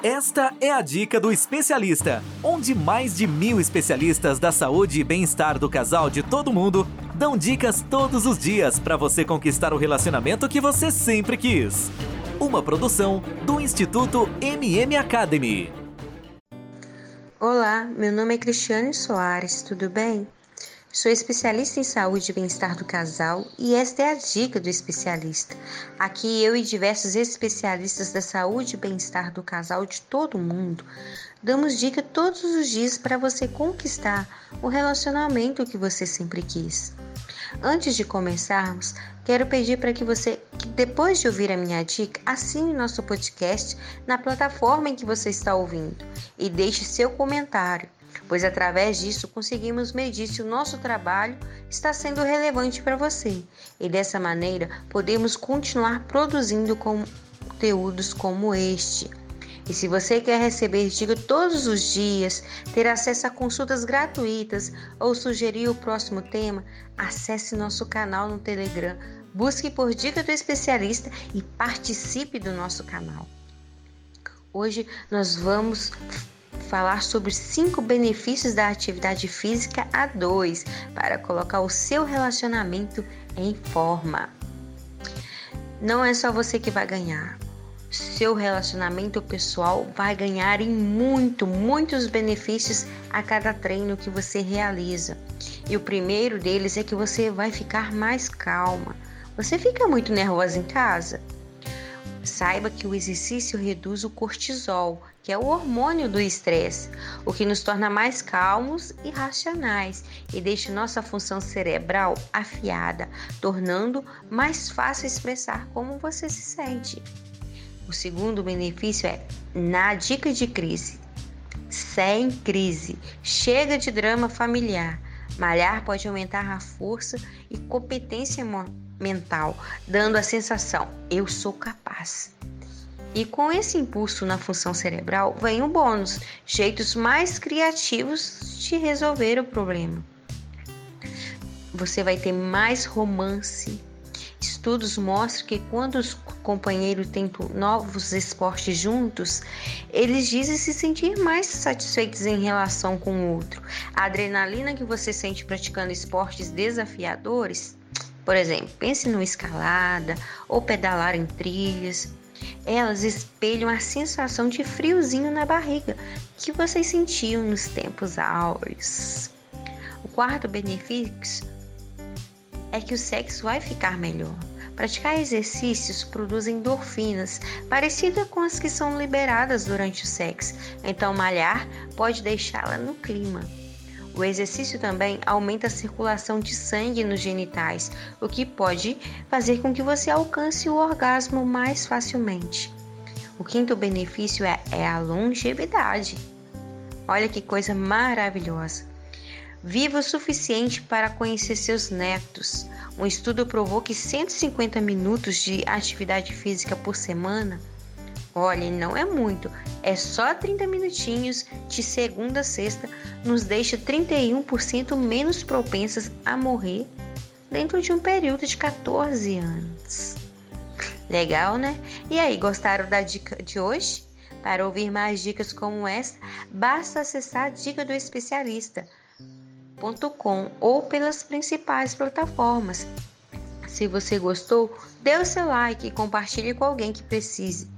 Esta é a dica do especialista, onde mais de mil especialistas da saúde e bem-estar do casal de todo mundo dão dicas todos os dias para você conquistar o relacionamento que você sempre quis. Uma produção do Instituto MM Academy. Olá, meu nome é Cristiane Soares, tudo bem? Sou especialista em saúde e bem-estar do casal e esta é a dica do especialista. Aqui eu e diversos especialistas da saúde e bem-estar do casal de todo mundo damos dica todos os dias para você conquistar o relacionamento que você sempre quis. Antes de começarmos, quero pedir para que você, que depois de ouvir a minha dica, assine nosso podcast na plataforma em que você está ouvindo e deixe seu comentário pois através disso conseguimos medir se o nosso trabalho está sendo relevante para você e dessa maneira podemos continuar produzindo conteúdos como este. E se você quer receber dica todos os dias, ter acesso a consultas gratuitas ou sugerir o próximo tema, acesse nosso canal no Telegram, busque por Dica do Especialista e participe do nosso canal. Hoje nós vamos falar sobre cinco benefícios da atividade física a dois para colocar o seu relacionamento em forma. Não é só você que vai ganhar. Seu relacionamento pessoal vai ganhar em muito, muitos benefícios a cada treino que você realiza. E o primeiro deles é que você vai ficar mais calma. Você fica muito nervosa em casa? Saiba que o exercício reduz o cortisol, que é o hormônio do estresse, o que nos torna mais calmos e racionais e deixa nossa função cerebral afiada, tornando mais fácil expressar como você se sente. O segundo benefício é na dica de crise. Sem crise, chega de drama familiar. Malhar pode aumentar a força e competência mental, dando a sensação: eu sou capaz. E com esse impulso na função cerebral vem o bônus, jeitos mais criativos de resolver o problema. Você vai ter mais romance. Estudos mostram que quando os companheiros tentam novos esportes juntos, eles dizem se sentir mais satisfeitos em relação com o outro. A adrenalina que você sente praticando esportes desafiadores por exemplo, pense numa escalada ou pedalar em trilhas. Elas espelham a sensação de friozinho na barriga que vocês sentiam nos tempos áureos. O quarto benefício é que o sexo vai ficar melhor. Praticar exercícios produz endorfinas, parecidas com as que são liberadas durante o sexo. Então, malhar pode deixá-la no clima. O exercício também aumenta a circulação de sangue nos genitais, o que pode fazer com que você alcance o orgasmo mais facilmente. O quinto benefício é, é a longevidade. Olha que coisa maravilhosa! Viva o suficiente para conhecer seus netos. Um estudo provou que 150 minutos de atividade física por semana Olha, não é muito, é só 30 minutinhos de segunda a sexta, nos deixa 31% menos propensas a morrer dentro de um período de 14 anos. Legal, né? E aí, gostaram da dica de hoje? Para ouvir mais dicas como essa, basta acessar dica do especialista.com ou pelas principais plataformas. Se você gostou, dê o seu like e compartilhe com alguém que precise.